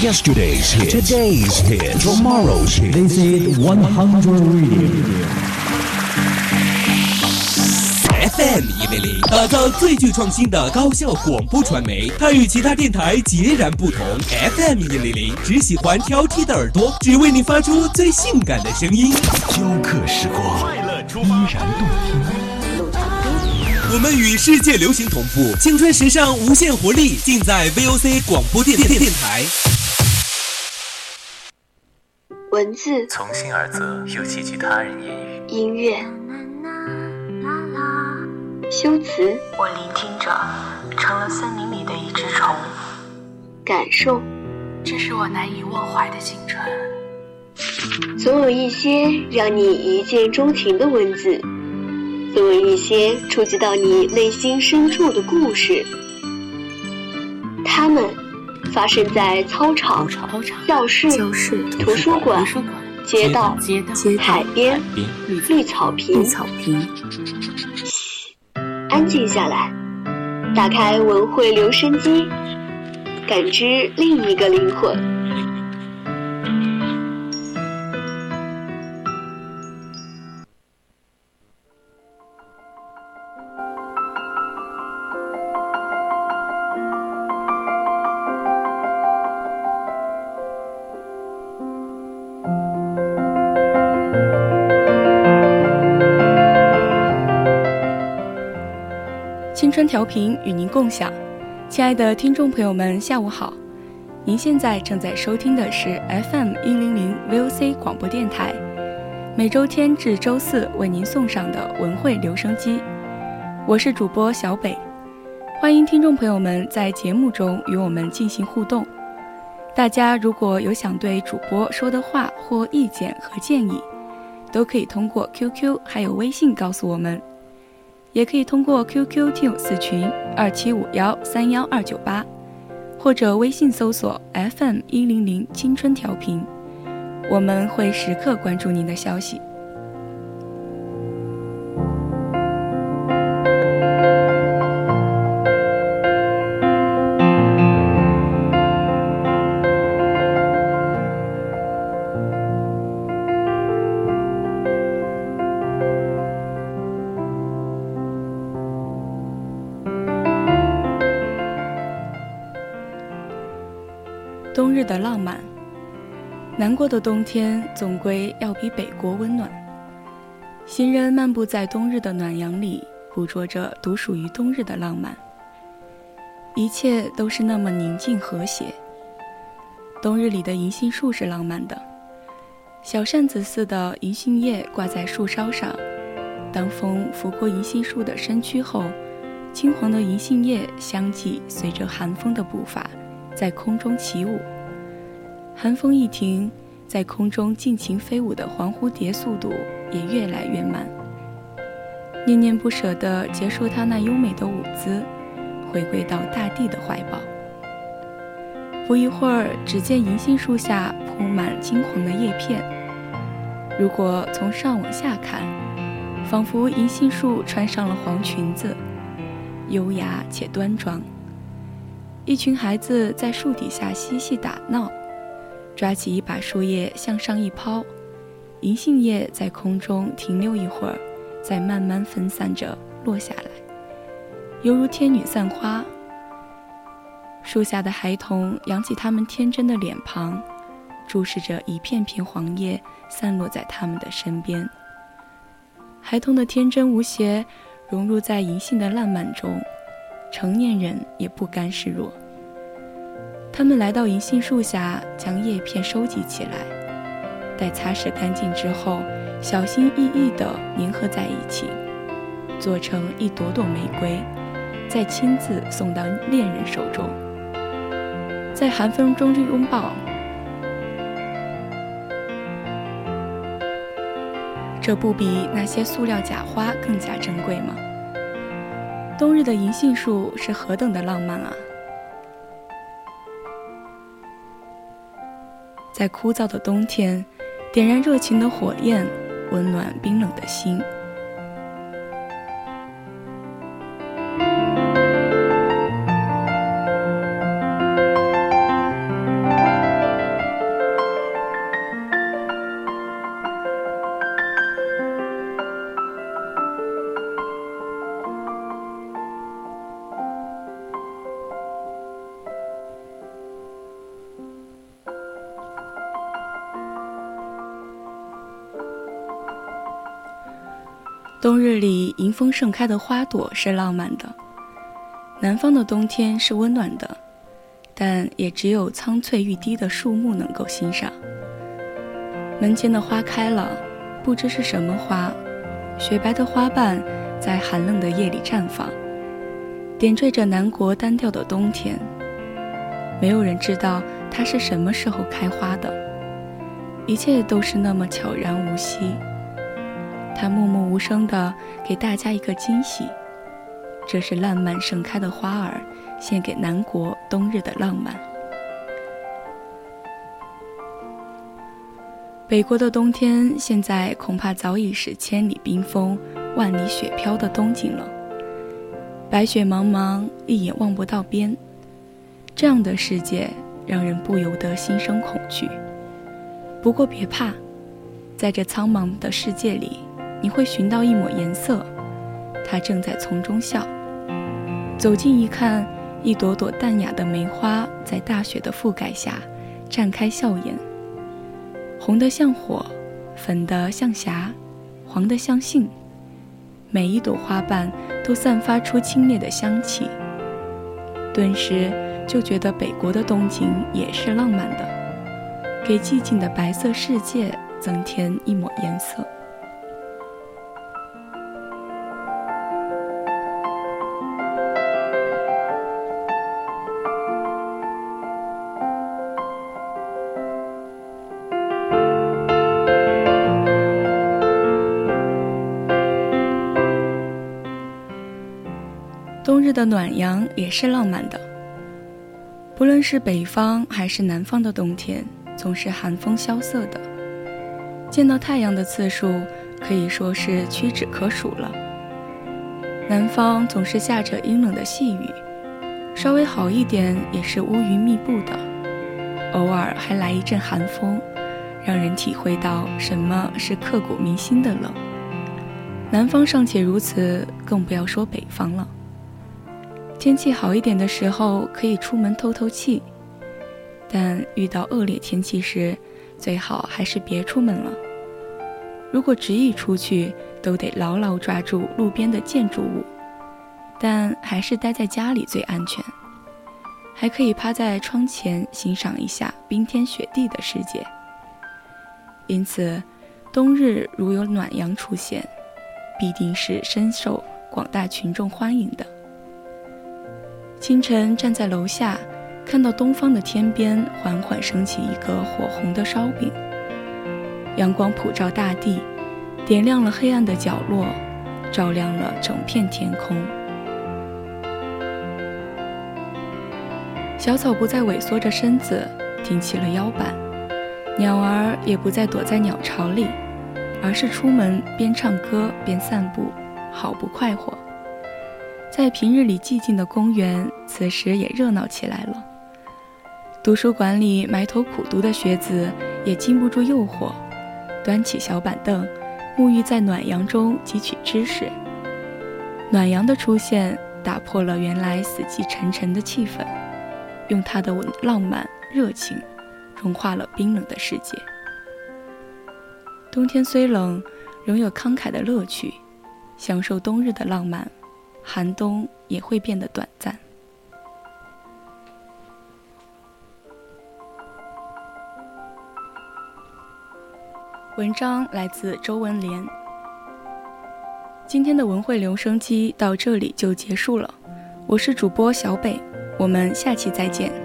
Yesterday's hit, today's hit, tomorrow's hit. This is 100 Radio. FM 一零零，打造最具创新的高效广播传媒。它与其他电台截然不同。FM 一零零只喜欢挑剔的耳朵，只为你发出最性感的声音。雕刻时光，快乐出依然动听。我们与世界流行同步，青春时尚无限活力，尽在 VOC 广播电电电台。文字从心而泽，又寄居他人言语。音乐修辞我聆听着，成了森林里的一只虫。感受，这是我难以忘怀的青春。总有一些让你一见钟情的文字，总有一些触及到你内心深处的故事。他们发生在操场、教室、图书馆、街道、海边、绿草坪。安静下来，打开文汇留声机，感知另一个灵魂。春调频与您共享，亲爱的听众朋友们，下午好！您现在正在收听的是 FM 一零零 VOC 广播电台，每周天至周四为您送上的文汇留声机，我是主播小北，欢迎听众朋友们在节目中与我们进行互动。大家如果有想对主播说的话或意见和建议，都可以通过 QQ 还有微信告诉我们。也可以通过 QQ 听友四群二七五幺三幺二九八，或者微信搜索 FM 一零零青春调频，我们会时刻关注您的消息。冬日的浪漫，难过的冬天总归要比北国温暖。行人漫步在冬日的暖阳里，捕捉着独属于冬日的浪漫。一切都是那么宁静和谐。冬日里的银杏树是浪漫的，小扇子似的银杏叶挂在树梢上，当风拂过银杏树的身躯后，金黄的银杏叶相继随着寒风的步伐。在空中起舞，寒风一停，在空中尽情飞舞的黄蝴蝶速度也越来越慢。念念不舍地结束它那优美的舞姿，回归到大地的怀抱。不一会儿，只见银杏树下铺满金黄的叶片。如果从上往下看，仿佛银杏树穿上了黄裙子，优雅且端庄。一群孩子在树底下嬉戏打闹，抓起一把树叶向上一抛，银杏叶在空中停留一会儿，再慢慢分散着落下来，犹如天女散花。树下的孩童扬起他们天真的脸庞，注视着一片片黄叶散落在他们的身边。孩童的天真无邪融入在银杏的烂漫中。成年人也不甘示弱。他们来到银杏树下，将叶片收集起来，待擦拭干净之后，小心翼翼地粘合在一起，做成一朵朵玫瑰，再亲自送到恋人手中，在寒风中拥抱。这不比那些塑料假花更加珍贵吗？冬日的银杏树是何等的浪漫啊！在枯燥的冬天，点燃热情的火焰，温暖冰冷的心。冬日里迎风盛开的花朵是浪漫的，南方的冬天是温暖的，但也只有苍翠欲滴的树木能够欣赏。门前的花开了，不知是什么花，雪白的花瓣在寒冷的夜里绽放，点缀着南国单调的冬天。没有人知道它是什么时候开花的，一切都是那么悄然无息。他默默无声地给大家一个惊喜，这是烂漫盛开的花儿，献给南国冬日的浪漫。北国的冬天，现在恐怕早已是千里冰封、万里雪飘的冬景了。白雪茫茫，一眼望不到边。这样的世界，让人不由得心生恐惧。不过别怕，在这苍茫的世界里，你会寻到一抹颜色，它正在从中笑。走近一看，一朵朵淡雅的梅花在大雪的覆盖下绽开笑颜。红的像火，粉的像霞，黄的像杏，每一朵花瓣都散发出清冽的香气。顿时就觉得北国的冬景也是浪漫的，给寂静的白色世界增添一抹颜色。的暖阳也是浪漫的。不论是北方还是南方的冬天，总是寒风萧瑟的，见到太阳的次数可以说是屈指可数了。南方总是下着阴冷的细雨，稍微好一点也是乌云密布的，偶尔还来一阵寒风，让人体会到什么是刻骨铭心的冷。南方尚且如此，更不要说北方了。天气好一点的时候，可以出门透透气；但遇到恶劣天气时，最好还是别出门了。如果执意出去，都得牢牢抓住路边的建筑物，但还是待在家里最安全。还可以趴在窗前欣赏一下冰天雪地的世界。因此，冬日如有暖阳出现，必定是深受广大群众欢迎的。清晨站在楼下，看到东方的天边缓缓升起一个火红的烧饼。阳光普照大地，点亮了黑暗的角落，照亮了整片天空。小草不再萎缩着身子，挺起了腰板；鸟儿也不再躲在鸟巢里，而是出门边唱歌边散步，好不快活。在平日里寂静的公园，此时也热闹起来了。图书馆里埋头苦读的学子也禁不住诱惑，端起小板凳，沐浴在暖阳中汲取知识。暖阳的出现打破了原来死气沉沉的气氛，用它的浪漫热情融化了冰冷的世界。冬天虽冷，仍有慷慨的乐趣，享受冬日的浪漫。寒冬也会变得短暂。文章来自周文莲。今天的文汇留声机到这里就结束了，我是主播小北，我们下期再见。